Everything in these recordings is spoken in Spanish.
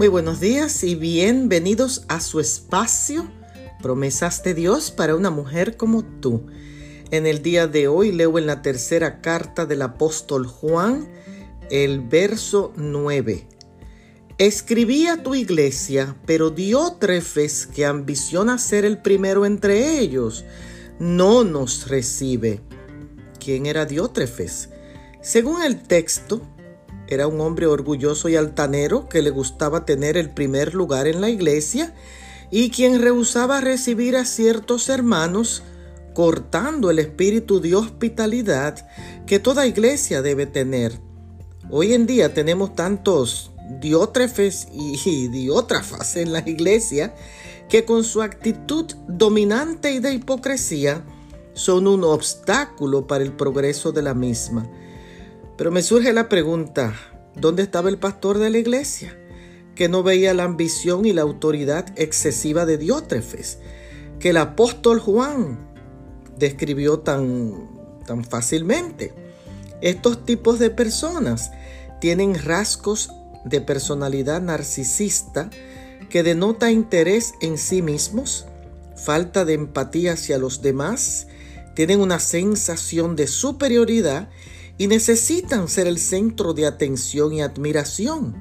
Muy buenos días y bienvenidos a su espacio, promesas de Dios para una mujer como tú. En el día de hoy leo en la tercera carta del apóstol Juan el verso 9. Escribí a tu iglesia, pero Diótrefes, que ambiciona ser el primero entre ellos, no nos recibe. ¿Quién era Diótrefes? Según el texto, era un hombre orgulloso y altanero que le gustaba tener el primer lugar en la iglesia y quien rehusaba recibir a ciertos hermanos, cortando el espíritu de hospitalidad que toda iglesia debe tener. Hoy en día tenemos tantos diótrefes y diótrafas en la iglesia que con su actitud dominante y de hipocresía son un obstáculo para el progreso de la misma. Pero me surge la pregunta, ¿dónde estaba el pastor de la iglesia? Que no veía la ambición y la autoridad excesiva de Diótrefes, que el apóstol Juan describió tan, tan fácilmente. Estos tipos de personas tienen rasgos de personalidad narcisista que denota interés en sí mismos, falta de empatía hacia los demás, tienen una sensación de superioridad y necesitan ser el centro de atención y admiración.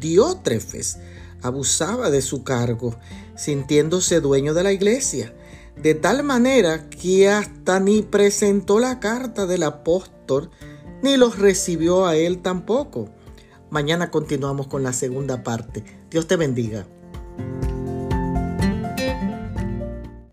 Diótrefes abusaba de su cargo, sintiéndose dueño de la iglesia, de tal manera que hasta ni presentó la carta del apóstol, ni los recibió a él tampoco. Mañana continuamos con la segunda parte. Dios te bendiga.